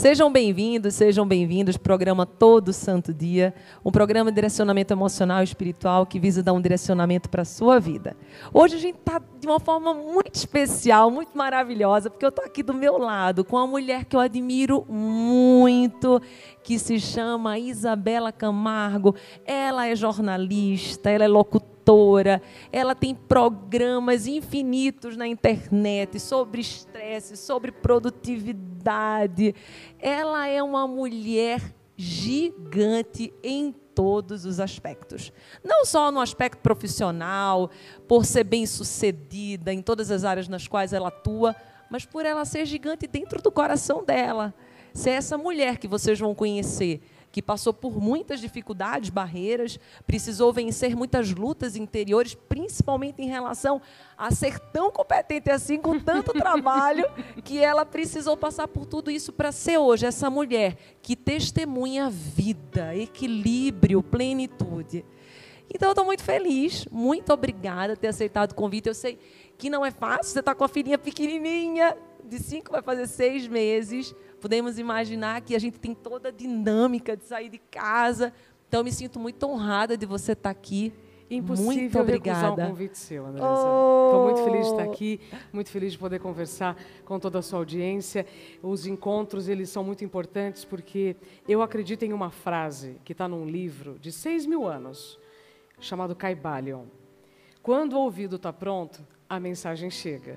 Sejam bem-vindos, sejam bem-vindos. Programa Todo Santo Dia, um programa de direcionamento emocional e espiritual que visa dar um direcionamento para a sua vida. Hoje a gente está de uma forma muito especial, muito maravilhosa, porque eu estou aqui do meu lado com uma mulher que eu admiro muito, que se chama Isabela Camargo. Ela é jornalista, ela é locutora, ela tem programas infinitos na internet sobre estresse, sobre produtividade. Ela é uma mulher gigante em todos os aspectos. Não só no aspecto profissional, por ser bem-sucedida em todas as áreas nas quais ela atua, mas por ela ser gigante dentro do coração dela. Ser essa mulher que vocês vão conhecer, que passou por muitas dificuldades, barreiras, precisou vencer muitas lutas interiores, principalmente em relação a ser tão competente assim, com tanto trabalho, que ela precisou passar por tudo isso para ser hoje essa mulher que testemunha vida, equilíbrio, plenitude. Então, eu estou muito feliz, muito obrigada por ter aceitado o convite. Eu sei que não é fácil, você está com a filhinha pequenininha, de cinco, vai fazer seis meses podemos imaginar que a gente tem toda a dinâmica de sair de casa. Então, me sinto muito honrada de você estar aqui. Impossível muito obrigada. recusar um convite seu, Andressa. Estou oh. muito feliz de estar aqui, muito feliz de poder conversar com toda a sua audiência. Os encontros, eles são muito importantes porque eu acredito em uma frase que está num livro de seis mil anos, chamado Caibalion. Quando o ouvido está pronto, a mensagem chega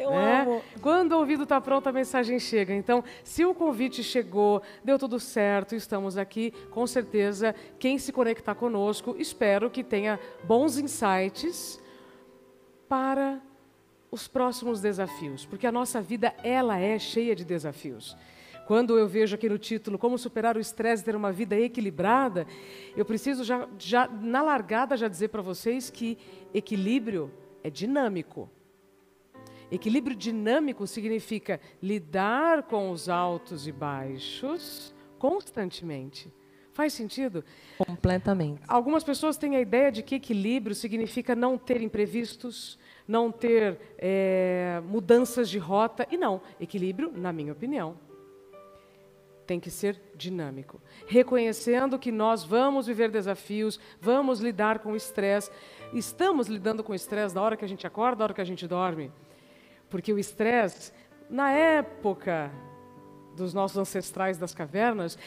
eu né? amo. Quando o ouvido está pronto, a mensagem chega. Então, se o convite chegou, deu tudo certo, estamos aqui, com certeza, quem se conectar conosco, espero que tenha bons insights para os próximos desafios, porque a nossa vida ela é cheia de desafios. Quando eu vejo aqui no título como superar o estresse e ter uma vida equilibrada, eu preciso já, já na largada já dizer para vocês que equilíbrio é dinâmico. Equilíbrio dinâmico significa lidar com os altos e baixos constantemente. Faz sentido? Completamente. Algumas pessoas têm a ideia de que equilíbrio significa não ter imprevistos, não ter é, mudanças de rota. E não, equilíbrio, na minha opinião, tem que ser dinâmico. Reconhecendo que nós vamos viver desafios, vamos lidar com o estresse. Estamos lidando com o estresse da hora que a gente acorda, da hora que a gente dorme. Porque o estresse, na época dos nossos ancestrais das cavernas,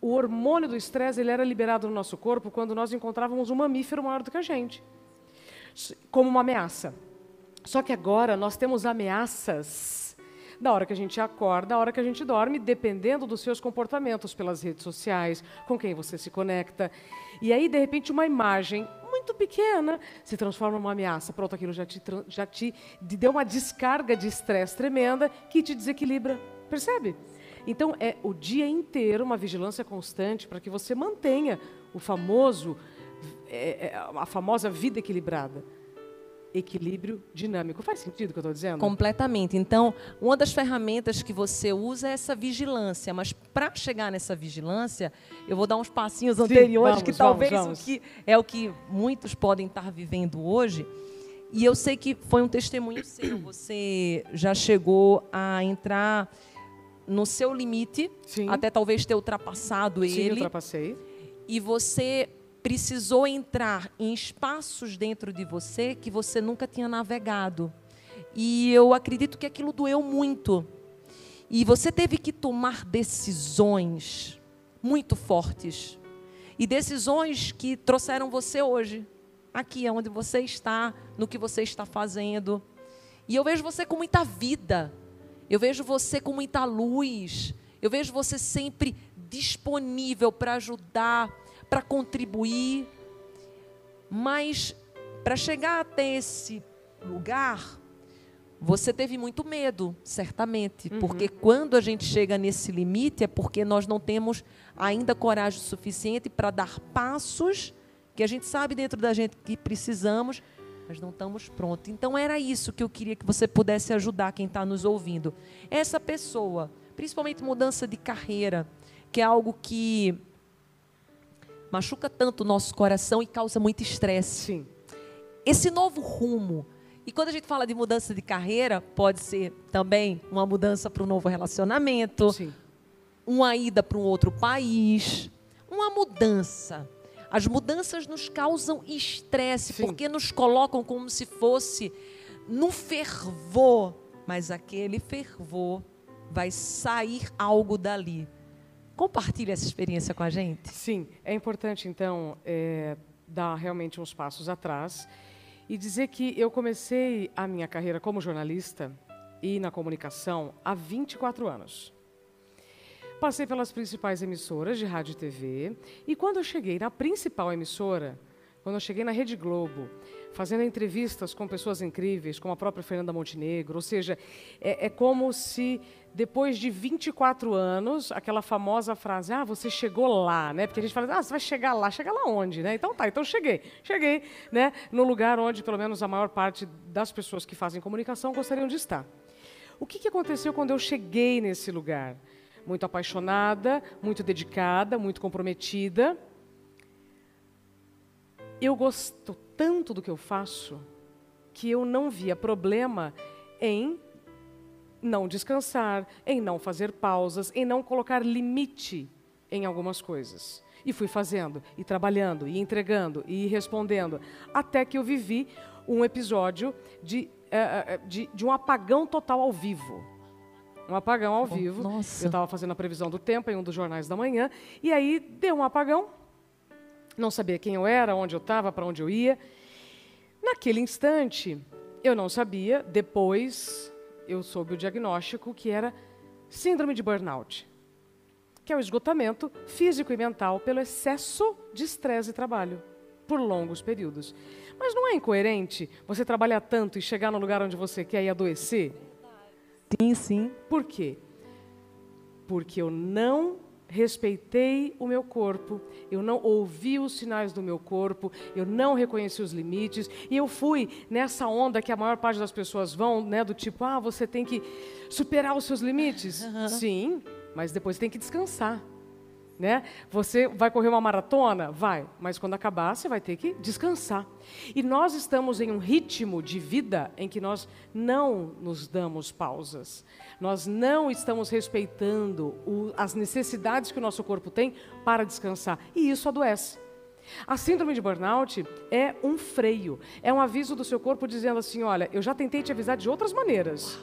o hormônio do estresse ele era liberado no nosso corpo quando nós encontrávamos um mamífero maior do que a gente, como uma ameaça. Só que agora nós temos ameaças da hora que a gente acorda, da hora que a gente dorme, dependendo dos seus comportamentos pelas redes sociais, com quem você se conecta. E aí, de repente, uma imagem muito pequena se transforma numa ameaça. Pronto, aquilo já te, já te deu uma descarga de estresse tremenda que te desequilibra. Percebe? Então, é o dia inteiro uma vigilância constante para que você mantenha o famoso, é, é, a famosa vida equilibrada equilíbrio dinâmico. Faz sentido o que eu estou dizendo? Completamente. Então, uma das ferramentas que você usa é essa vigilância, mas para chegar nessa vigilância, eu vou dar uns passinhos anteriores, vamos, que talvez vamos, vamos. O que é o que muitos podem estar vivendo hoje. E eu sei que foi um testemunho seu. Você já chegou a entrar no seu limite, Sim. até talvez ter ultrapassado Sim, ele. Sim, ultrapassei. E você precisou entrar em espaços dentro de você que você nunca tinha navegado. E eu acredito que aquilo doeu muito. E você teve que tomar decisões muito fortes. E decisões que trouxeram você hoje, aqui onde você está, no que você está fazendo. E eu vejo você com muita vida. Eu vejo você com muita luz. Eu vejo você sempre disponível para ajudar, para contribuir. Mas para chegar até esse lugar, você teve muito medo, certamente, uhum. porque quando a gente chega nesse limite é porque nós não temos ainda coragem suficiente para dar passos que a gente sabe dentro da gente que precisamos mas não estamos prontos. Então era isso que eu queria que você pudesse ajudar quem está nos ouvindo. Essa pessoa, principalmente mudança de carreira, que é algo que machuca tanto o nosso coração e causa muito estresse. Esse novo rumo. E quando a gente fala de mudança de carreira, pode ser também uma mudança para um novo relacionamento, Sim. uma ida para um outro país, uma mudança. As mudanças nos causam estresse, Sim. porque nos colocam como se fosse no fervor, mas aquele fervor vai sair algo dali. Compartilhe essa experiência com a gente. Sim, é importante então é, dar realmente uns passos atrás e dizer que eu comecei a minha carreira como jornalista e na comunicação há 24 anos. Passei pelas principais emissoras de rádio e TV e quando eu cheguei na principal emissora, quando eu cheguei na Rede Globo, fazendo entrevistas com pessoas incríveis, como a própria Fernanda Montenegro, ou seja, é, é como se depois de 24 anos, aquela famosa frase, ah, você chegou lá, né? Porque a gente fala, ah, você vai chegar lá, chegar lá onde, né? Então tá, então cheguei, cheguei, né? No lugar onde pelo menos a maior parte das pessoas que fazem comunicação gostariam de estar. O que, que aconteceu quando eu cheguei nesse lugar? Muito apaixonada, muito dedicada, muito comprometida. Eu gosto tanto do que eu faço que eu não via problema em não descansar, em não fazer pausas, em não colocar limite em algumas coisas. E fui fazendo, e trabalhando, e entregando, e respondendo, até que eu vivi um episódio de, uh, de, de um apagão total ao vivo. Um apagão ao vivo. Nossa. Eu estava fazendo a previsão do tempo em um dos jornais da manhã, e aí deu um apagão. Não sabia quem eu era, onde eu estava, para onde eu ia. Naquele instante, eu não sabia. Depois, eu soube o diagnóstico que era síndrome de burnout, que é o esgotamento físico e mental pelo excesso de estresse e trabalho por longos períodos. Mas não é incoerente você trabalhar tanto e chegar no lugar onde você quer e adoecer? Sim, sim. Por quê? Porque eu não respeitei o meu corpo, eu não ouvi os sinais do meu corpo, eu não reconheci os limites e eu fui nessa onda que a maior parte das pessoas vão, né, do tipo, ah, você tem que superar os seus limites. Sim, mas depois tem que descansar. Né? Você vai correr uma maratona? Vai, mas quando acabar, você vai ter que descansar. E nós estamos em um ritmo de vida em que nós não nos damos pausas. Nós não estamos respeitando o, as necessidades que o nosso corpo tem para descansar. E isso adoece. A síndrome de burnout é um freio, é um aviso do seu corpo dizendo assim: olha, eu já tentei te avisar de outras maneiras.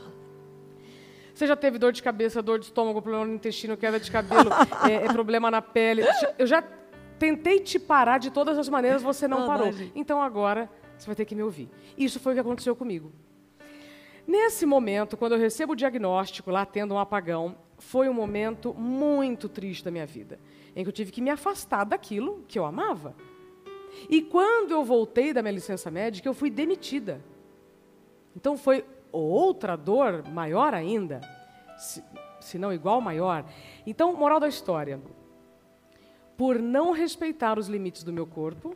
Você já teve dor de cabeça, dor de estômago, problema no intestino, queda de cabelo, é, é problema na pele. Eu já tentei te parar de todas as maneiras, você não, Não, parou. não. Então agora você vai ter que me ouvir. Isso foi o que aconteceu comigo. Nesse momento, quando eu recebo o diagnóstico, lá tendo um apagão, foi um momento muito triste da minha vida, em que eu tive que me afastar daquilo que eu amava. E quando eu voltei da minha licença médica, eu fui demitida. Então foi outra dor maior ainda, se, se não igual maior. Então, moral da história: por não respeitar os limites do meu corpo,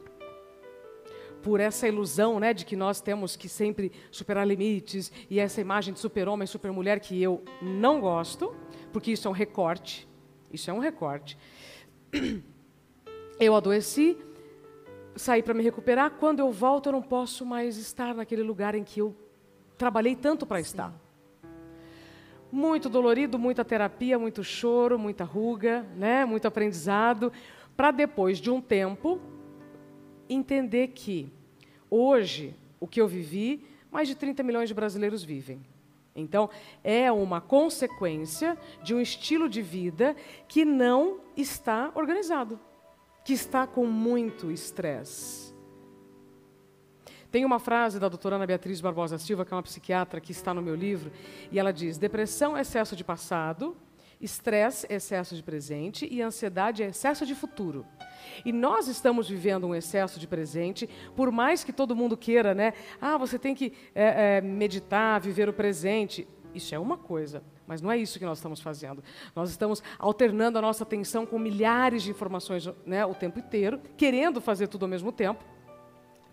por essa ilusão né, de que nós temos que sempre superar limites e essa imagem de super-homem, super-mulher que eu não gosto, porque isso é um recorte. Isso é um recorte. Eu adoeci, saí para me recuperar. Quando eu volto, eu não posso mais estar naquele lugar em que eu trabalhei tanto para estar. Muito dolorido, muita terapia, muito choro, muita ruga, né? muito aprendizado, para depois de um tempo entender que hoje o que eu vivi, mais de 30 milhões de brasileiros vivem. Então, é uma consequência de um estilo de vida que não está organizado, que está com muito estresse. Tem uma frase da doutora Ana Beatriz Barbosa Silva, que é uma psiquiatra que está no meu livro, e ela diz: depressão é excesso de passado, estresse é excesso de presente e ansiedade é excesso de futuro. E nós estamos vivendo um excesso de presente, por mais que todo mundo queira, né? Ah, você tem que é, é, meditar, viver o presente. Isso é uma coisa, mas não é isso que nós estamos fazendo. Nós estamos alternando a nossa atenção com milhares de informações né, o tempo inteiro, querendo fazer tudo ao mesmo tempo.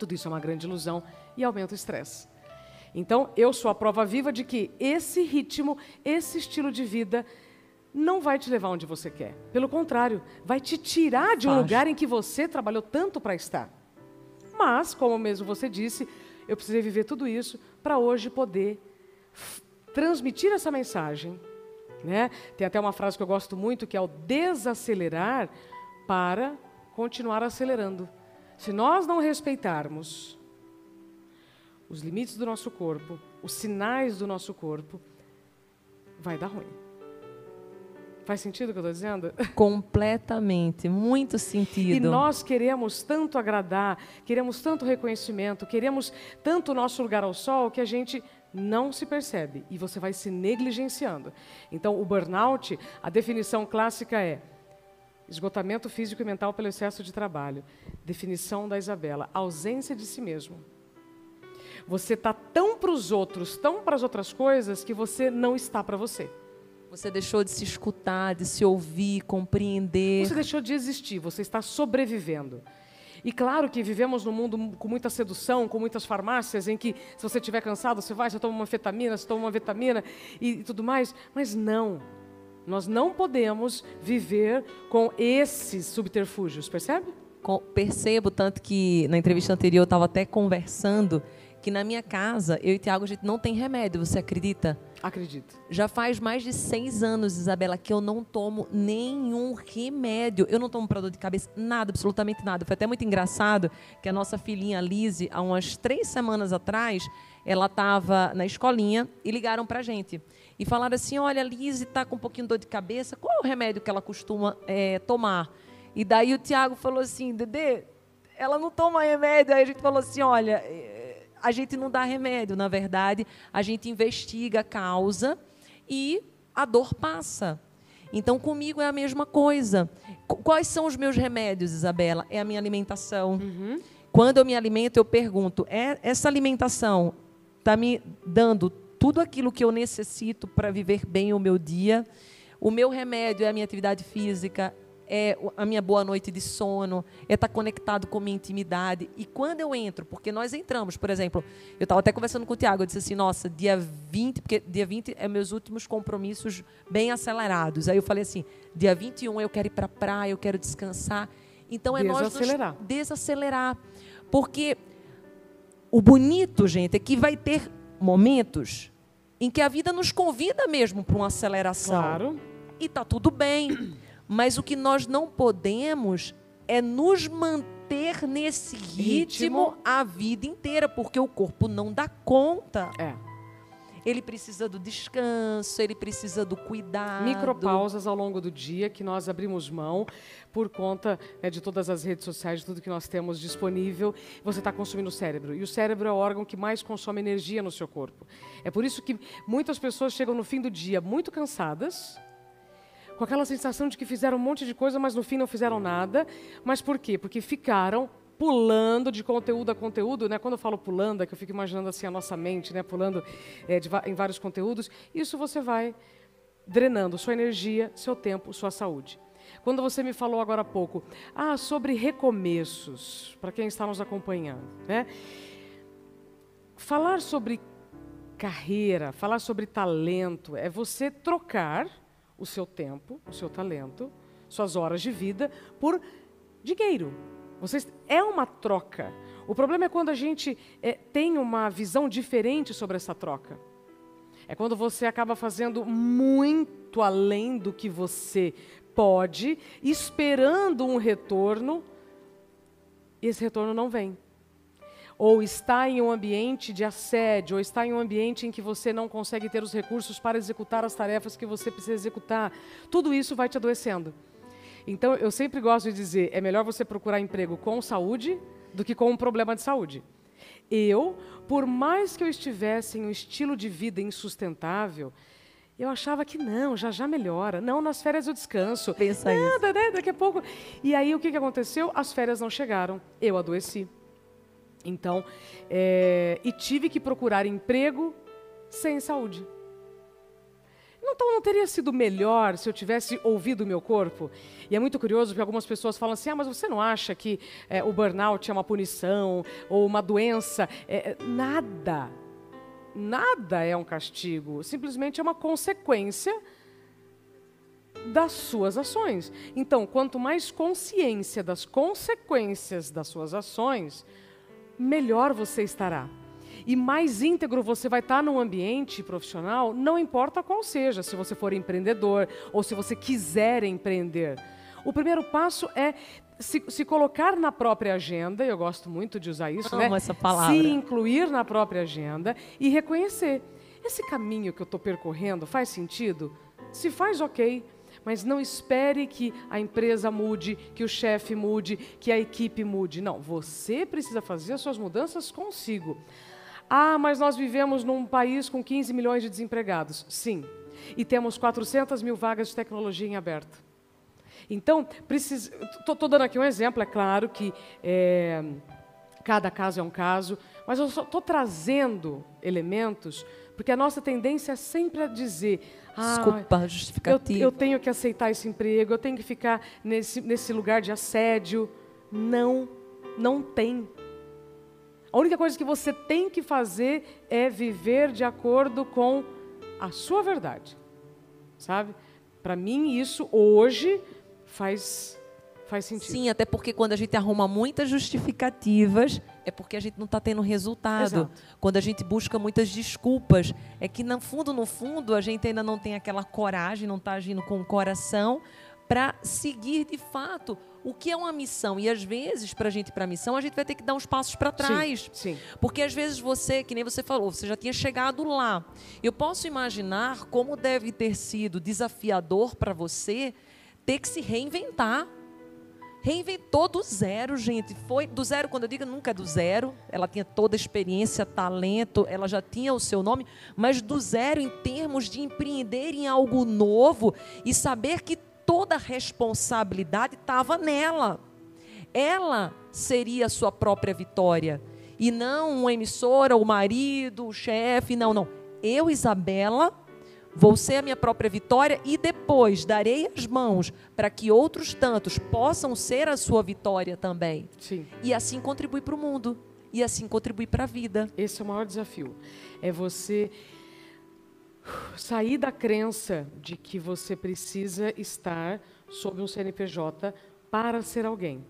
Tudo isso é uma grande ilusão e aumenta o estresse. Então, eu sou a prova viva de que esse ritmo, esse estilo de vida não vai te levar onde você quer. Pelo contrário, vai te tirar de um lugar em que você trabalhou tanto para estar. Mas, como mesmo você disse, eu precisei viver tudo isso para hoje poder transmitir essa mensagem. Né? Tem até uma frase que eu gosto muito que é o desacelerar para continuar acelerando. Se nós não respeitarmos os limites do nosso corpo, os sinais do nosso corpo, vai dar ruim. Faz sentido o que eu estou dizendo? Completamente, muito sentido. E nós queremos tanto agradar, queremos tanto reconhecimento, queremos tanto o nosso lugar ao sol que a gente não se percebe e você vai se negligenciando. Então, o burnout, a definição clássica é esgotamento físico e mental pelo excesso de trabalho. Definição da Isabela, ausência de si mesmo. Você está tão para os outros, tão para as outras coisas, que você não está para você. Você deixou de se escutar, de se ouvir, compreender. Você deixou de existir, você está sobrevivendo. E claro que vivemos num mundo com muita sedução, com muitas farmácias, em que se você estiver cansado, você vai, você toma uma fetamina, você toma uma vitamina e, e tudo mais. Mas não. Nós não podemos viver com esses subterfúgios, percebe? Com, percebo, tanto que na entrevista anterior eu estava até conversando que na minha casa, eu e Tiago, a gente não tem remédio, você acredita? Acredito. Já faz mais de seis anos, Isabela, que eu não tomo nenhum remédio. Eu não tomo para dor de cabeça, nada, absolutamente nada. Foi até muito engraçado que a nossa filhinha Lise, há umas três semanas atrás, ela estava na escolinha e ligaram para a gente. E falaram assim: olha, a Lise está com um pouquinho de dor de cabeça, qual é o remédio que ela costuma é, tomar? E daí o Tiago falou assim: Dedê, ela não toma remédio. Aí a gente falou assim: olha a gente não dá remédio, na verdade, a gente investiga a causa e a dor passa. Então, comigo é a mesma coisa. Quais são os meus remédios, Isabela? É a minha alimentação. Uhum. Quando eu me alimento, eu pergunto: é, essa alimentação está me dando tudo aquilo que eu necessito para viver bem o meu dia? O meu remédio é a minha atividade física, é a minha boa noite de sono, é estar conectado com minha intimidade. E quando eu entro, porque nós entramos, por exemplo, eu estava até conversando com o Tiago, eu disse assim, nossa, dia 20, porque dia 20 é meus últimos compromissos bem acelerados. Aí eu falei assim, dia 21 eu quero ir para a praia, eu quero descansar. Então é desacelerar. nós desacelerar. Porque o bonito, gente, é que vai ter momentos em que a vida nos convida mesmo para uma aceleração. Claro. E tá tudo bem. Mas o que nós não podemos é nos manter nesse ritmo, ritmo, a vida inteira, porque o corpo não dá conta. É. Ele precisa do descanso, ele precisa do cuidado. Micropausas ao longo do dia que nós abrimos mão por conta né, de todas as redes sociais, de tudo que nós temos disponível. Você está consumindo o cérebro. E o cérebro é o órgão que mais consome energia no seu corpo. É por isso que muitas pessoas chegam no fim do dia muito cansadas com aquela sensação de que fizeram um monte de coisa, mas no fim não fizeram nada. Mas por quê? Porque ficaram pulando de conteúdo a conteúdo, né? Quando eu falo pulando, é que eu fico imaginando assim a nossa mente, né? Pulando é, de, em vários conteúdos. Isso você vai drenando sua energia, seu tempo, sua saúde. Quando você me falou agora há pouco, ah, sobre recomeços, para quem está nos acompanhando, né? Falar sobre carreira, falar sobre talento, é você trocar o seu tempo, o seu talento, suas horas de vida por dinheiro. Vocês, é uma troca. O problema é quando a gente é, tem uma visão diferente sobre essa troca. É quando você acaba fazendo muito além do que você pode, esperando um retorno, e esse retorno não vem ou está em um ambiente de assédio, ou está em um ambiente em que você não consegue ter os recursos para executar as tarefas que você precisa executar, tudo isso vai te adoecendo. Então, eu sempre gosto de dizer, é melhor você procurar emprego com saúde do que com um problema de saúde. Eu, por mais que eu estivesse em um estilo de vida insustentável, eu achava que não, já já melhora. Não, nas férias eu descanso. Pensa Nada, isso. né? Daqui a pouco. E aí o que, que aconteceu? As férias não chegaram. Eu adoeci. Então, é, e tive que procurar emprego sem saúde. Então não teria sido melhor se eu tivesse ouvido o meu corpo? E é muito curioso porque algumas pessoas falam assim: ah, mas você não acha que é, o burnout é uma punição ou uma doença? É, nada. Nada é um castigo. Simplesmente é uma consequência das suas ações. Então, quanto mais consciência das consequências das suas ações, melhor você estará. E mais íntegro você vai estar no ambiente profissional, não importa qual seja, se você for empreendedor ou se você quiser empreender. O primeiro passo é se, se, colocar na própria agenda, eu gosto muito de usar isso, Amo né? essa palavra. Se incluir na própria agenda e reconhecer. Esse caminho que eu estou percorrendo faz sentido? Se faz, ok. Mas não espere que a empresa mude, que o chefe mude, que a equipe mude. Não, você precisa fazer as suas mudanças consigo. Ah, mas nós vivemos num país com 15 milhões de desempregados. Sim. E temos 400 mil vagas de tecnologia em aberto. Então, estou dando aqui um exemplo, é claro que é, cada caso é um caso, mas eu estou trazendo elementos, porque a nossa tendência é sempre a dizer ah, Desculpa, justificativa. Eu, eu, tenho que aceitar esse emprego, eu tenho que ficar nesse, nesse lugar de assédio. Não, não tem. A única coisa que você tem que fazer é viver de acordo com a sua verdade. Sabe? Para mim, isso hoje faz Faz sentido. Sim, até porque quando a gente arruma muitas justificativas, é porque a gente não está tendo resultado. Exato. Quando a gente busca muitas desculpas, é que no fundo, no fundo, a gente ainda não tem aquela coragem, não está agindo com o coração para seguir de fato o que é uma missão. E às vezes, para a gente ir para a missão, a gente vai ter que dar uns passos para trás. Sim, sim. Porque às vezes você, que nem você falou, você já tinha chegado lá. Eu posso imaginar como deve ter sido desafiador para você ter que se reinventar reinventou do zero, gente. Foi do zero, quando eu digo nunca é do zero. Ela tinha toda a experiência, talento, ela já tinha o seu nome, mas do zero em termos de empreender em algo novo e saber que toda a responsabilidade estava nela. Ela seria a sua própria vitória. E não uma emissora, o marido, o chefe, não, não. Eu, Isabela, Vou ser a minha própria vitória e depois darei as mãos para que outros tantos possam ser a sua vitória também. Sim. E assim contribuir para o mundo. E assim contribuir para a vida. Esse é o maior desafio. É você sair da crença de que você precisa estar sob um CNPJ para ser alguém.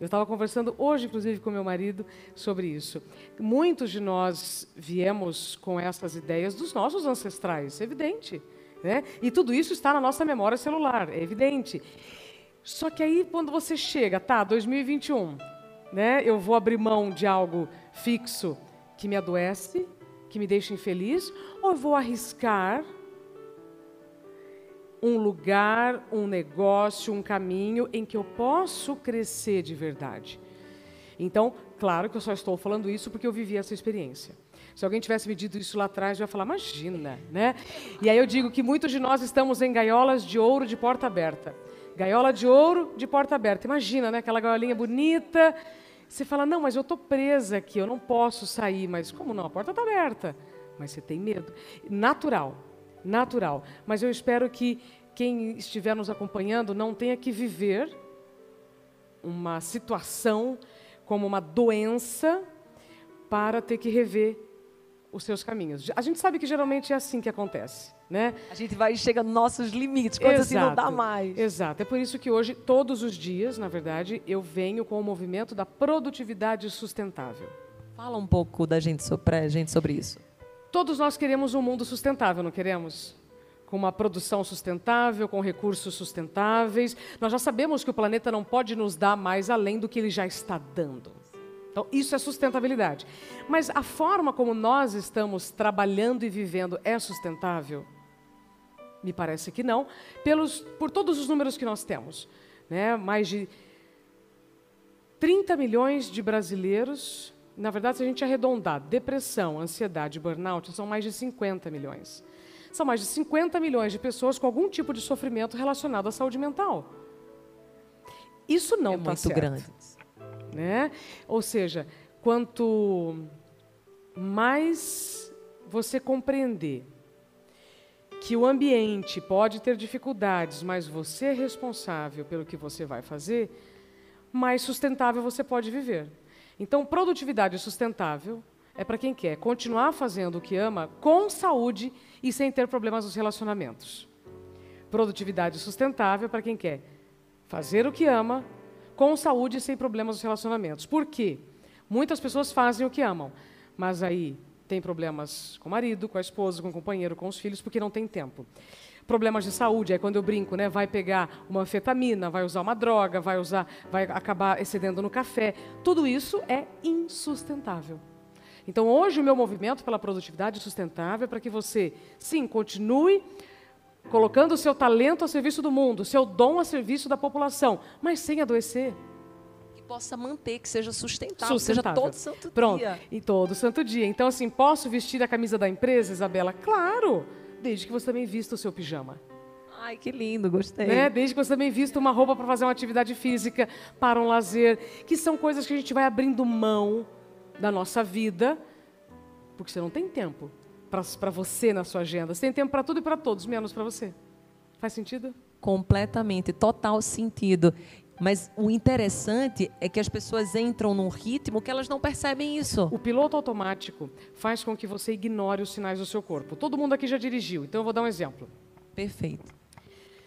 Eu estava conversando hoje, inclusive, com meu marido sobre isso. Muitos de nós viemos com essas ideias dos nossos ancestrais, é evidente. Né? E tudo isso está na nossa memória celular, é evidente. Só que aí, quando você chega, tá, 2021, né, eu vou abrir mão de algo fixo que me adoece, que me deixa infeliz, ou eu vou arriscar um lugar, um negócio, um caminho em que eu posso crescer de verdade. Então, claro que eu só estou falando isso porque eu vivi essa experiência. Se alguém tivesse me dito isso lá atrás, eu ia falar, imagina, né? E aí eu digo que muitos de nós estamos em gaiolas de ouro de porta aberta. Gaiola de ouro de porta aberta. Imagina, né? Aquela gaiolinha bonita. Você fala, não, mas eu estou presa aqui, eu não posso sair. Mas como não? A porta está aberta. Mas você tem medo. Natural natural. Mas eu espero que quem estiver nos acompanhando não tenha que viver uma situação como uma doença para ter que rever os seus caminhos. A gente sabe que geralmente é assim que acontece, né? A gente vai chega nos nossos limites, quando assim não dá mais. Exato. É por isso que hoje, todos os dias, na verdade, eu venho com o movimento da produtividade sustentável. Fala um pouco da gente sobre, gente sobre isso. Todos nós queremos um mundo sustentável, não queremos? Com uma produção sustentável, com recursos sustentáveis. Nós já sabemos que o planeta não pode nos dar mais além do que ele já está dando. Então, isso é sustentabilidade. Mas a forma como nós estamos trabalhando e vivendo é sustentável? Me parece que não, pelos, por todos os números que nós temos. Né? Mais de 30 milhões de brasileiros na verdade, se a gente arredondar, depressão, ansiedade burnout, são mais de 50 milhões. São mais de 50 milhões de pessoas com algum tipo de sofrimento relacionado à saúde mental. Isso não está é tá muito grande. Né? Ou seja, quanto mais você compreender que o ambiente pode ter dificuldades, mas você é responsável pelo que você vai fazer, mais sustentável você pode viver. Então, produtividade sustentável é para quem quer continuar fazendo o que ama com saúde e sem ter problemas nos relacionamentos. Produtividade sustentável para quem quer fazer o que ama com saúde e sem problemas nos relacionamentos. Por quê? Muitas pessoas fazem o que amam, mas aí tem problemas com o marido, com a esposa, com o companheiro, com os filhos, porque não tem tempo. Problemas de saúde, aí quando eu brinco, né, vai pegar uma anfetamina, vai usar uma droga, vai usar, vai acabar excedendo no café. Tudo isso é insustentável. Então, hoje o meu movimento pela produtividade sustentável é para que você, sim, continue colocando o seu talento a serviço do mundo, o seu dom a serviço da população, mas sem adoecer possa manter, que seja sustentável, sustentável. seja todo santo Pronto, dia. e todo santo dia. Então, assim, posso vestir a camisa da empresa, Isabela? Claro, desde que você também vista o seu pijama. Ai, que lindo, gostei. Né? Desde que você também vista uma roupa para fazer uma atividade física, para um lazer, que são coisas que a gente vai abrindo mão da nossa vida, porque você não tem tempo para você na sua agenda. Você tem tempo para tudo e para todos, menos para você. Faz sentido? Completamente, total sentido. Mas o interessante é que as pessoas entram num ritmo que elas não percebem isso. O piloto automático faz com que você ignore os sinais do seu corpo. Todo mundo aqui já dirigiu, então eu vou dar um exemplo. Perfeito.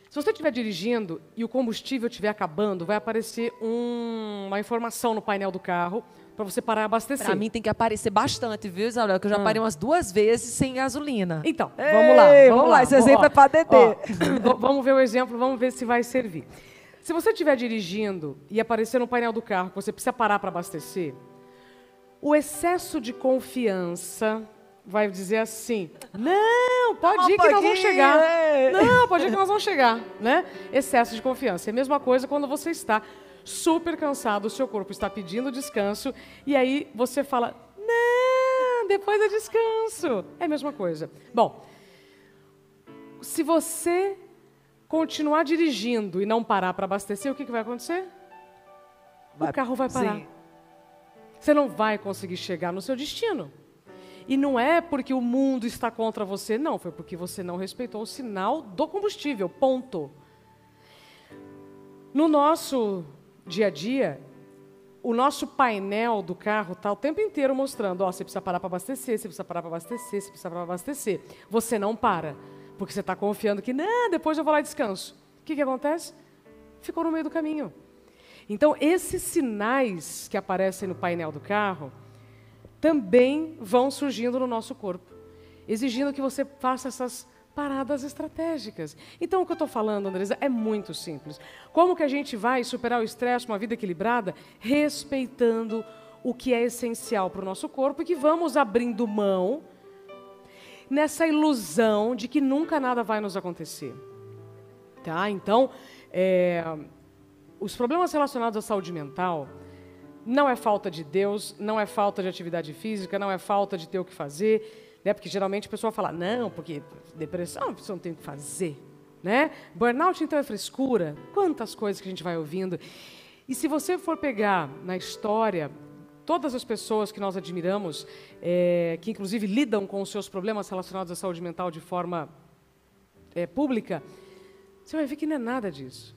Se você estiver dirigindo e o combustível estiver acabando, vai aparecer um, uma informação no painel do carro para você parar e abastecer. Para mim tem que aparecer bastante, viu, Isabel? Que eu já parei umas duas vezes sem gasolina. Então, Ei, vamos lá. Vamos, vamos lá, esse exemplo ó, é para DT. Ó, vamos ver o exemplo, vamos ver se vai servir. Se você estiver dirigindo e aparecer no painel do carro que você precisa parar para abastecer, o excesso de confiança vai dizer assim: não, pode ir que nós vamos chegar. É. Não, pode ir que nós vamos chegar. Né? Excesso de confiança. É a mesma coisa quando você está super cansado, o seu corpo está pedindo descanso, e aí você fala: não, depois é descanso. É a mesma coisa. Bom, se você continuar dirigindo e não parar para abastecer, o que, que vai acontecer? Vai, o carro vai parar. Sim. Você não vai conseguir chegar no seu destino. E não é porque o mundo está contra você, não, foi porque você não respeitou o sinal do combustível, ponto. No nosso dia a dia, o nosso painel do carro está o tempo inteiro mostrando, ó, você precisa parar para abastecer, você precisa parar para abastecer, você precisa parar para abastecer. Você não para porque você está confiando que, não, depois eu vou lá e descanso. O que, que acontece? Ficou no meio do caminho. Então, esses sinais que aparecem no painel do carro também vão surgindo no nosso corpo, exigindo que você faça essas paradas estratégicas. Então, o que eu estou falando, Andresa, é muito simples. Como que a gente vai superar o estresse, uma vida equilibrada, respeitando o que é essencial para o nosso corpo e que vamos abrindo mão nessa ilusão de que nunca nada vai nos acontecer. Tá? Então, é, os problemas relacionados à saúde mental não é falta de Deus, não é falta de atividade física, não é falta de ter o que fazer, né? Porque geralmente a pessoa fala, não, porque depressão, você não tem o que fazer, né? Burnout então é frescura. Quantas coisas que a gente vai ouvindo. E se você for pegar na história todas as pessoas que nós admiramos, é, que inclusive lidam com os seus problemas relacionados à saúde mental de forma é, pública, você vai ver que não é nada disso.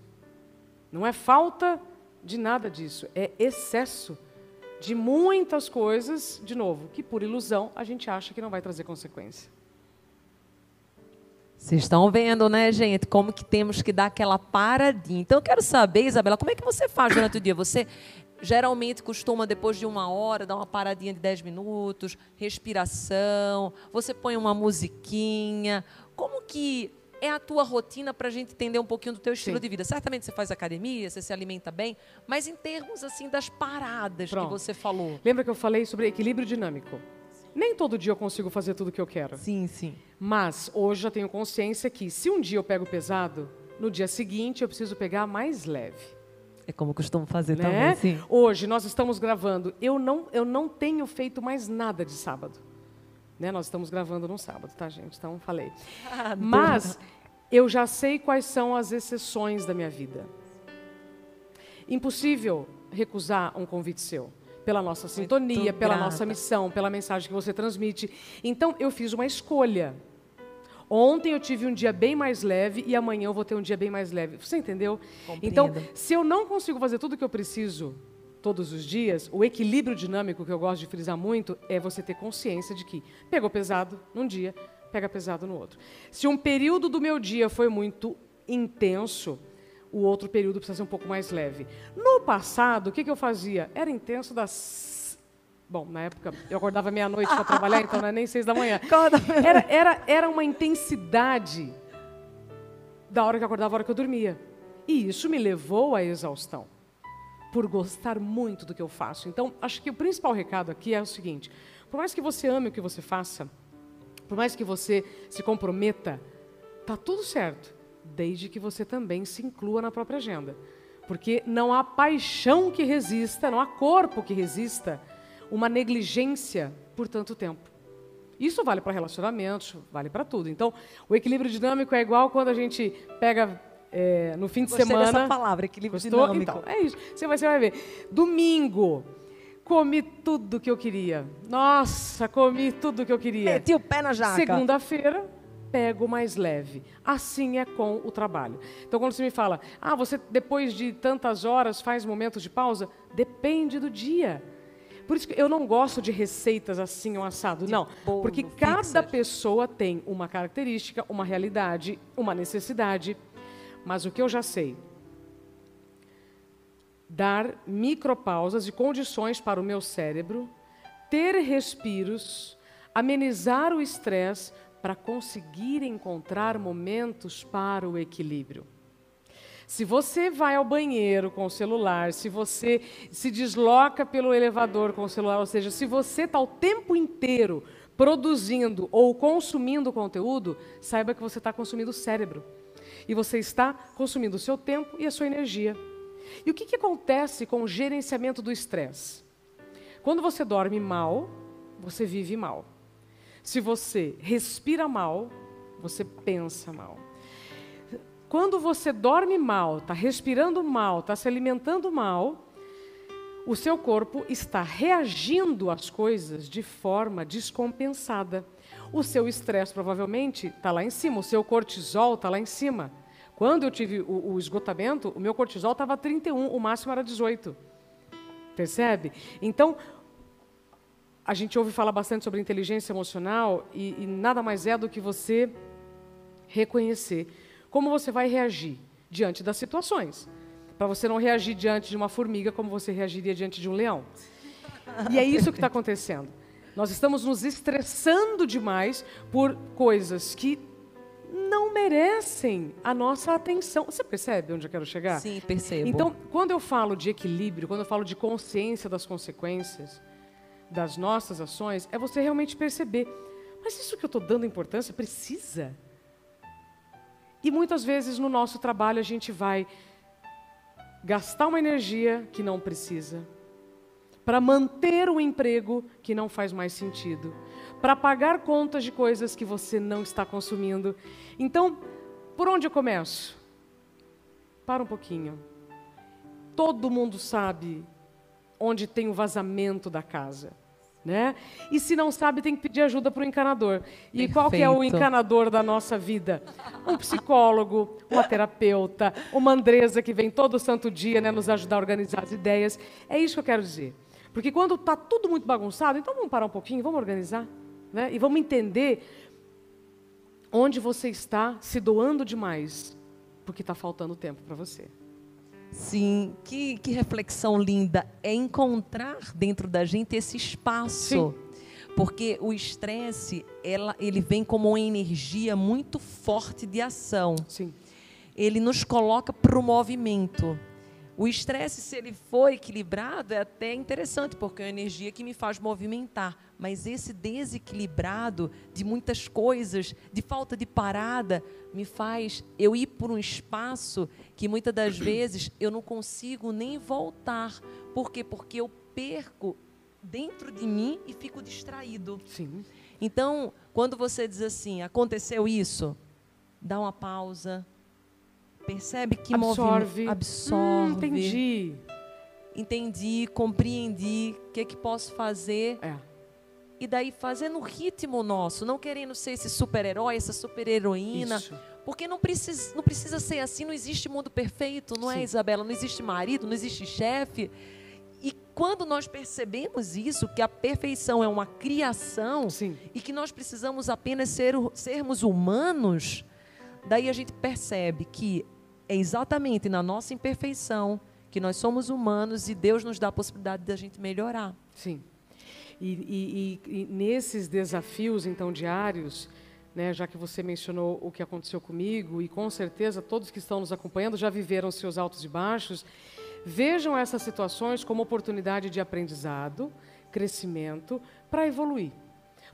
Não é falta de nada disso, é excesso de muitas coisas, de novo, que por ilusão a gente acha que não vai trazer consequência. Vocês estão vendo, né, gente, como que temos que dar aquela paradinha. Então, eu quero saber, Isabela, como é que você faz durante o dia? Você geralmente costuma, depois de uma hora, dar uma paradinha de 10 minutos, respiração, você põe uma musiquinha. Como que é a tua rotina para a gente entender um pouquinho do teu estilo Sim. de vida? Certamente você faz academia, você se alimenta bem, mas em termos assim das paradas Pronto. que você falou. Lembra que eu falei sobre equilíbrio dinâmico? Nem todo dia eu consigo fazer tudo o que eu quero. Sim, sim. Mas hoje eu tenho consciência que se um dia eu pego pesado, no dia seguinte eu preciso pegar mais leve. É como costumo fazer né? também, sim. Hoje nós estamos gravando. Eu não, eu não tenho feito mais nada de sábado. Né? Nós estamos gravando no sábado, tá, gente? Então falei. Ah, Mas eu já sei quais são as exceções da minha vida. Impossível recusar um convite seu. Pela nossa sintonia, pela grata. nossa missão, pela mensagem que você transmite. Então, eu fiz uma escolha. Ontem eu tive um dia bem mais leve e amanhã eu vou ter um dia bem mais leve. Você entendeu? Compreendo. Então, se eu não consigo fazer tudo o que eu preciso todos os dias, o equilíbrio dinâmico que eu gosto de frisar muito é você ter consciência de que pegou pesado num dia, pega pesado no outro. Se um período do meu dia foi muito intenso, o outro período precisa ser um pouco mais leve. No passado, o que, que eu fazia? Era intenso das. Bom, na época eu acordava meia-noite para trabalhar, então não é nem seis da manhã. Era, era, era uma intensidade da hora que eu acordava, da hora que eu dormia. E isso me levou à exaustão, por gostar muito do que eu faço. Então, acho que o principal recado aqui é o seguinte: por mais que você ame o que você faça, por mais que você se comprometa, tá tudo certo desde que você também se inclua na própria agenda. Porque não há paixão que resista, não há corpo que resista uma negligência por tanto tempo. Isso vale para relacionamentos, vale para tudo. Então, o equilíbrio dinâmico é igual quando a gente pega é, no fim de Gostei semana. dessa palavra, equilíbrio Gostou? dinâmico. Então, é isso. Você vai, você vai ver. Domingo, comi tudo que eu queria. Nossa, comi tudo que eu queria. Meti o pé na jaca. Segunda-feira, pego mais leve. Assim é com o trabalho. Então, quando você me fala, ah, você depois de tantas horas faz momentos de pausa, depende do dia. Por isso que eu não gosto de receitas assim, um assado. não, bolo, porque cada fixas. pessoa tem uma característica, uma realidade, uma necessidade. Mas o que eu já sei, dar micropausas e condições para o meu cérebro, ter respiros, amenizar o estresse para conseguir encontrar momentos para o equilíbrio. Se você vai ao banheiro com o celular, se você se desloca pelo elevador com o celular, ou seja, se você está o tempo inteiro produzindo ou consumindo conteúdo, saiba que você está consumindo o cérebro. E você está consumindo o seu tempo e a sua energia. E o que, que acontece com o gerenciamento do estresse? Quando você dorme mal, você vive mal. Se você respira mal, você pensa mal. Quando você dorme mal, está respirando mal, está se alimentando mal, o seu corpo está reagindo às coisas de forma descompensada. O seu estresse provavelmente está lá em cima, o seu cortisol está lá em cima. Quando eu tive o, o esgotamento, o meu cortisol estava 31, o máximo era 18. Percebe? Então, a gente ouve falar bastante sobre inteligência emocional e, e nada mais é do que você reconhecer como você vai reagir diante das situações. Para você não reagir diante de uma formiga como você reagiria diante de um leão. E é isso que está acontecendo. Nós estamos nos estressando demais por coisas que não merecem a nossa atenção. Você percebe onde eu quero chegar? Sim, percebo. Então, quando eu falo de equilíbrio, quando eu falo de consciência das consequências das nossas ações, é você realmente perceber. Mas isso que eu estou dando importância precisa? E muitas vezes no nosso trabalho a gente vai gastar uma energia que não precisa, para manter um emprego que não faz mais sentido, para pagar contas de coisas que você não está consumindo. Então, por onde eu começo? Para um pouquinho. Todo mundo sabe onde tem o vazamento da casa. Né? E se não sabe, tem que pedir ajuda para o encanador. E qual que é o Perfeito. encanador da nossa vida? Um psicólogo, uma terapeuta, uma Andresa que vem todo santo dia né, nos ajudar a organizar as ideias. É isso que eu quero dizer. Porque quando está tudo muito bagunçado, então vamos parar um pouquinho, vamos organizar. Né? E vamos entender onde você está se doando demais, porque está faltando tempo para você. Sim, que, que reflexão linda é encontrar dentro da gente esse espaço. Sim. Porque o estresse, ela, ele vem como uma energia muito forte de ação. Sim. Ele nos coloca para o movimento. O estresse, se ele for equilibrado, é até interessante, porque é uma energia que me faz movimentar. Mas esse desequilibrado de muitas coisas, de falta de parada, me faz eu ir por um espaço que muitas das vezes eu não consigo nem voltar. Por quê? Porque eu perco dentro de mim e fico distraído. Sim. Então, quando você diz assim, aconteceu isso, dá uma pausa, percebe que Absorve. absorve. Hum, entendi. Entendi, compreendi, o que que posso fazer É. e daí fazendo o ritmo nosso, não querendo ser esse super-herói, essa super-heroína. Porque não precisa, não precisa ser assim, não existe mundo perfeito, não Sim. é, Isabela? Não existe marido, não existe chefe. E quando nós percebemos isso, que a perfeição é uma criação Sim. e que nós precisamos apenas ser, sermos humanos, daí a gente percebe que é exatamente na nossa imperfeição que nós somos humanos e Deus nos dá a possibilidade da gente melhorar. Sim. E, e- e- nesses desafios, então, diários, né, já que você mencionou o que aconteceu comigo, e com certeza todos que estão nos acompanhando já viveram seus altos e baixos, vejam essas situações como oportunidade de aprendizado, crescimento, para evoluir.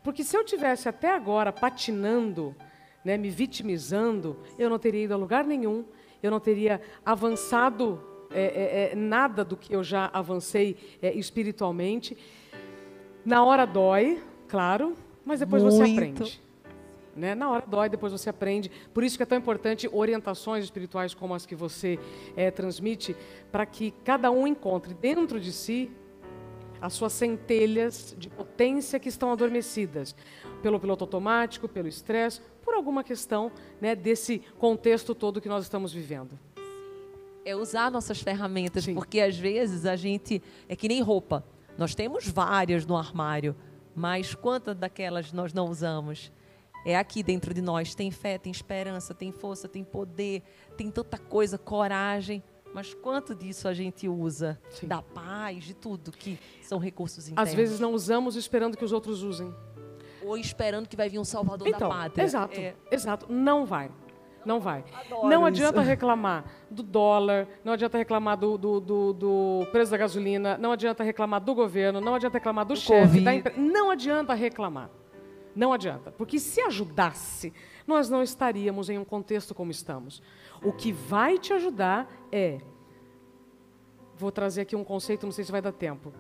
Porque se eu tivesse até agora patinando, né, me vitimizando, eu não teria ido a lugar nenhum, eu não teria avançado é, é, é, nada do que eu já avancei é, espiritualmente. Na hora dói, claro, mas depois você Muito. aprende. Né? Na hora dói, depois você aprende. Por isso que é tão importante orientações espirituais como as que você eh, transmite, para que cada um encontre dentro de si as suas centelhas de potência que estão adormecidas pelo piloto automático, pelo estresse, por alguma questão né, desse contexto todo que nós estamos vivendo. É usar nossas ferramentas, Sim. porque às vezes a gente é que nem roupa. Nós temos várias no armário, mas quantas daquelas nós não usamos? É aqui dentro de nós. Tem fé, tem esperança, tem força, tem poder, tem tanta coisa, coragem. Mas quanto disso a gente usa? Sim. Da paz, de tudo que são recursos internos. Às vezes não usamos esperando que os outros usem. Ou esperando que vai vir um salvador Então, da pátria. exato, É, exato. Não vai. Não vai. Adoro não isso. adianta reclamar do dólar, não adianta reclamar do, do, do- do preço da gasolina, não adianta reclamar do governo, não adianta reclamar do, chefe, Covid. da empresa. Não adianta reclamar. Não adianta. Porque se ajudasse, nós não estaríamos em um contexto como estamos. O que vai te ajudar é. Vou trazer aqui um conceito, não sei se vai dar tempo.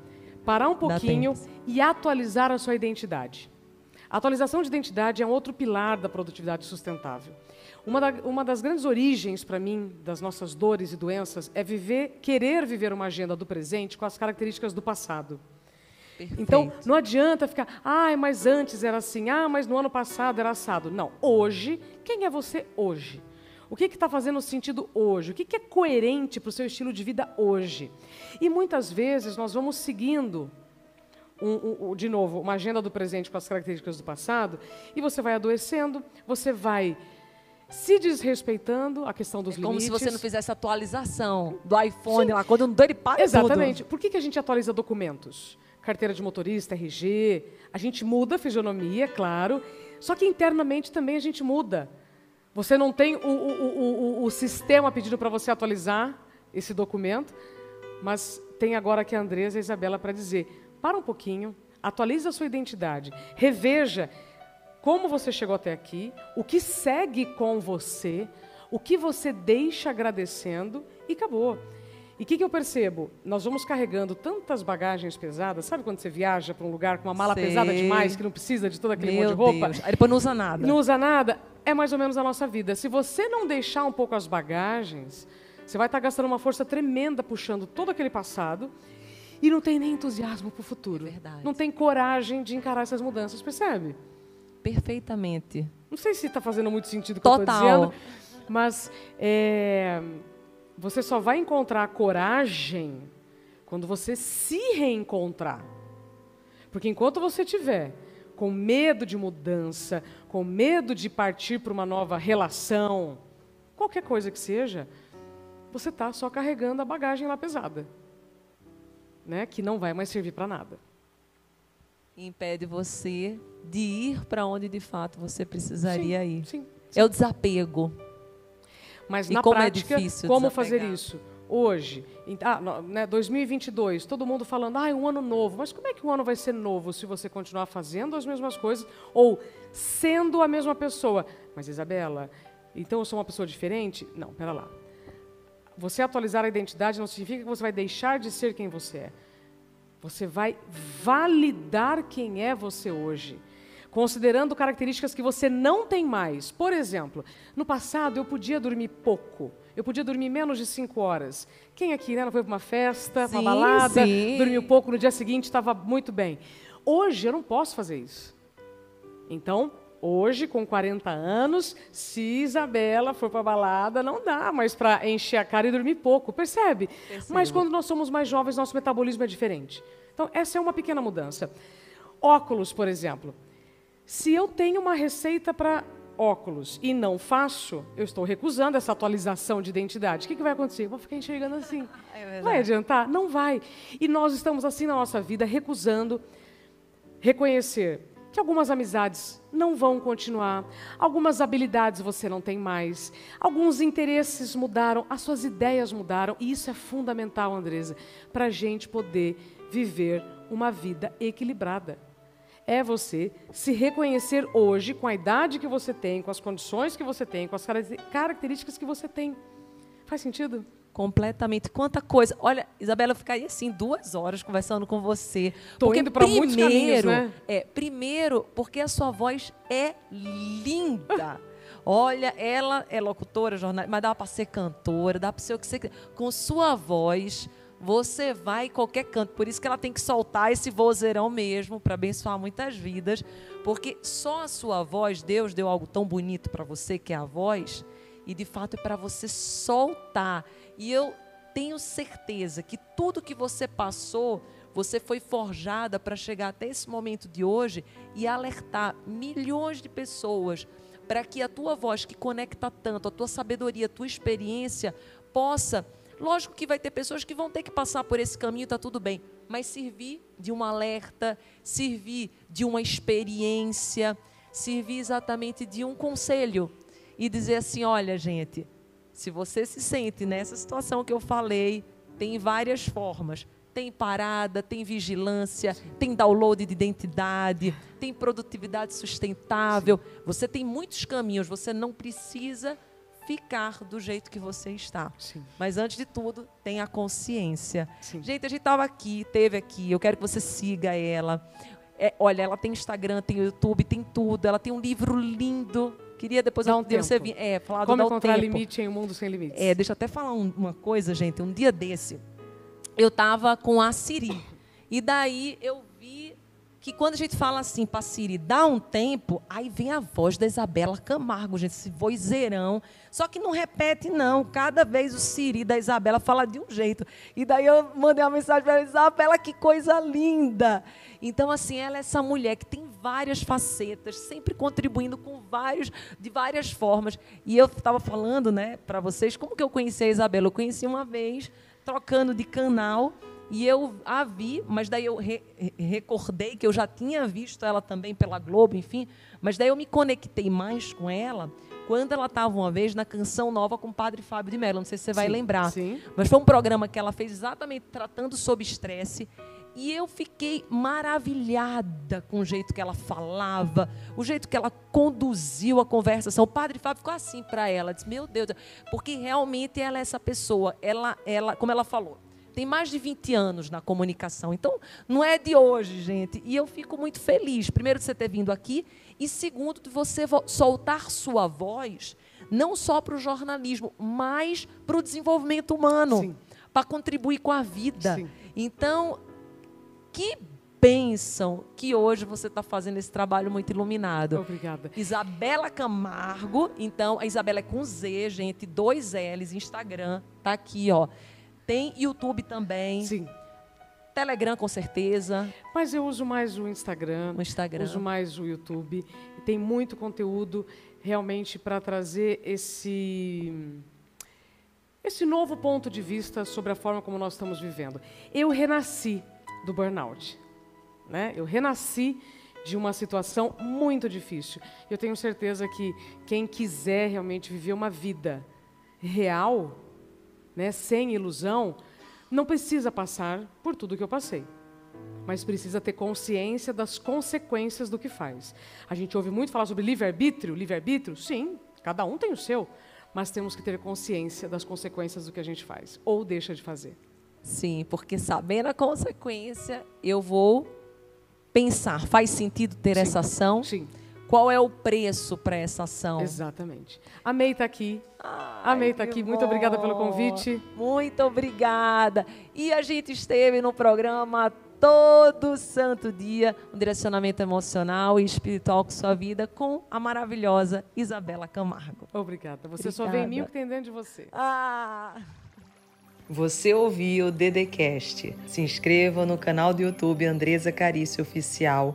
Parar um pouquinho e atualizar a sua identidade. A atualização de identidade é um outro pilar da produtividade sustentável. Uma, da- uma das grandes origens, para mim, das nossas dores e doenças é viver, querer viver uma agenda do presente com as características do passado. perfeito. Então, não adianta ficar, ah, mas antes era assim, ah, mas no ano passado era assado. Não, hoje, quem é você hoje? O que está fazendo sentido hoje? O que, que é coerente para o seu estilo de vida hoje? E muitas vezes nós vamos seguindo, um- um- de novo, uma agenda do presente com as características do passado, e você vai adoecendo, você vai se desrespeitando, a questão dos É como limites. se você não fizesse atualização do iPhone lá. Quando não deu, ele para Exatamente. Por que, que a gente atualiza documentos? Carteira de motorista, RG. A gente muda a fisionomia, claro. Só que internamente também a gente muda. Você não tem o, o, o, o, o sistema pedindo para você atualizar esse documento, mas tem agora aqui a Andresa e a Isabela para dizer: para um pouquinho, atualize a sua identidade, reveja como você chegou até aqui, o que segue com você, o que você deixa agradecendo e acabou. E o que, que eu percebo? Nós vamos carregando tantas bagagens pesadas. Sabe quando você viaja para um lugar com uma mala Sei. pesada demais, que não precisa de todo aquele Meu monte de roupa? Deus. Aí depois não usa nada. Não usa nada? É mais ou menos a nossa vida. Se você não deixar um pouco as bagagens, você vai estar gastando uma força tremenda puxando todo aquele passado e não tem nem entusiasmo para o futuro. É verdade. Não tem coragem de encarar essas mudanças, percebe? Perfeitamente. Não sei se está fazendo muito sentido o que eu estou Total. dizendo, mas é, você só vai encontrar coragem quando você se reencontrar. Porque enquanto você tiver com medo de mudança, com medo de partir para uma nova relação, qualquer coisa que seja, você está só carregando a bagagem lá pesada, né? que não vai mais servir para nada. Impede você de ir para onde de fato você precisaria ir. Sim. É o desapego. Mas E na como é prática, difícil como desapegar. fazer isso? Hoje, em- ah, né, 2022, todo mundo falando, ah, é um ano novo. Mas como é que um ano vai ser novo se você continuar fazendo as mesmas coisas ou sendo a mesma pessoa? Mas Isabela, então eu sou uma pessoa diferente? Não, pera lá. Você atualizar a identidade não significa que você vai deixar de ser quem você é. Você vai validar quem é você hoje, considerando características que você não tem mais. Por exemplo, no passado eu podia dormir pouco, eu podia dormir menos de cinco horas. Quem aqui né, não foi para uma festa, para uma Sim, balada, sim. dormiu pouco, no dia seguinte estava muito bem. Hoje eu não posso fazer isso. Então, hoje, com 40 anos, se Isabela for para balada, não dá mais para encher a cara e dormir pouco, percebe? Percebo. Mas quando nós somos mais jovens, nosso metabolismo é diferente. Então, essa é uma pequena mudança. Óculos, por exemplo. Se eu tenho uma receita para óculos e não faço, eu estou recusando essa atualização de identidade. O que, que vai acontecer? Eu vou ficar enxergando assim. É vai adiantar? Não vai. E nós estamos assim na nossa vida, recusando reconhecer que algumas amizades não vão continuar, algumas habilidades você não tem mais, alguns interesses mudaram, as suas ideias mudaram, e isso é fundamental, Andresa, para a gente poder viver uma vida equilibrada. É você se reconhecer hoje com a idade que você tem, com as condições que você tem, com as características que você tem. Faz sentido? Completamente. Quanta coisa. Olha, Isabela, eu ficaria assim duas horas conversando com você. Tô indo para muitos caminhos, né? É, primeiro, porque a sua voz é linda. Olha, ela é locutora, jornalista, mas dá para ser cantora, dá para ser o que você quiser. Com sua voz, você vai em qualquer canto. Por isso que ela tem que soltar esse vozeirão mesmo para abençoar muitas vidas, porque só a sua voz, Deus deu algo tão bonito para você que é a voz, e de fato é para você soltar. E eu tenho certeza que tudo que você passou, você foi forjada para chegar até esse momento de hoje e alertar milhões de pessoas para que a tua voz que conecta tanto, a tua sabedoria, a tua experiência possa, lógico que vai ter pessoas que vão ter que passar por esse caminho, tá tudo bem, mas servir de um alerta, servir de uma experiência, servir exatamente de um conselho e dizer assim, olha, gente, se você se sente nessa situação que eu falei, tem várias formas. Tem parada, tem vigilância, Sim. tem download de identidade, tem produtividade sustentável. Sim. Você tem muitos caminhos, você não precisa ficar do jeito que você está. Sim. Mas antes de tudo, tem a consciência. Sim. Gente, a gente estava aqui, teve aqui, eu quero que você siga ela. É, olha, ela tem Instagram, tem YouTube, tem tudo. Ela tem um livro lindo Queria depois Dá um tempo. você vir, é, falar Como do encontrar tempo. limite em um mundo sem limites. É, deixa eu até falar um, uma coisa, gente. Um dia desse, eu estava com a Siri. E daí eu que quando a gente fala assim para Siri, dá um tempo, aí vem a voz da Isabela Camargo, gente, esse vozeirão. Só que não repete, não. Cada vez o Siri da Isabela fala de um jeito. E daí eu mandei uma mensagem para ela, Isabela, que coisa linda. Então, assim, ela é essa mulher que tem várias facetas, sempre contribuindo com vários, de várias formas. E eu estava falando, né, para vocês, como que eu conheci a Isabela? Eu conheci uma vez, trocando de canal, e eu a vi, mas daí eu re, recordei que eu já tinha visto ela também pela Globo, enfim, mas daí eu me conectei mais com ela quando ela estava uma vez na Canção Nova com o Padre Fábio de Mello, não sei se você vai sim, lembrar. Sim. Mas foi um programa que ela fez exatamente tratando sobre estresse. E eu fiquei maravilhada com o jeito que ela falava, o jeito que ela conduziu a conversação. O padre Fábio ficou assim para ela, disse: "Meu Deus, porque realmente ela é essa pessoa, ela ela, como ela falou, tem mais de 20 anos na comunicação. Então, não é de hoje, gente. E eu fico muito feliz, primeiro de você ter vindo aqui e segundo de você soltar sua voz não só para o jornalismo, mas para o desenvolvimento humano, para contribuir com a vida. Sim. Então, que bênção que hoje você está fazendo esse trabalho muito iluminado. Obrigada. Isabela Camargo, então, a Isabela é com Z, gente, dois L's, Instagram, tá aqui, ó. Tem YouTube também. Sim. Telegram, com certeza. Mas eu uso mais o Instagram. O Instagram. Uso mais o YouTube. Tem muito conteúdo realmente para trazer esse esse novo ponto de vista sobre a forma como nós estamos vivendo. Eu renasci do burnout. Né? Eu renasci de uma situação muito difícil. Eu tenho certeza que quem quiser realmente viver uma vida real, né, sem ilusão, não precisa passar por tudo que eu passei, mas precisa ter consciência das consequências do que faz. A gente ouve muito falar sobre livre-arbítrio. Livre-arbítrio? Sim, cada um tem o seu, mas temos que ter consciência das consequências do que a gente faz ou deixa de fazer. Sim, porque sabendo a consequência, eu vou pensar, faz sentido ter sim, essa ação? Sim. Qual é o preço para essa ação? Exatamente. A May está aqui. Ai, a May está aqui. Bom. Muito obrigada pelo convite. Muito obrigada. E a gente esteve no programa todo santo dia um direcionamento emocional e espiritual com sua vida com a maravilhosa Isabela Camargo. Obrigada. Você Obrigada. só vê em mim o que tem dentro de você. Ah! Você ouviu o Dedecast. Se inscreva no canal do YouTube Andresa Carício Oficial.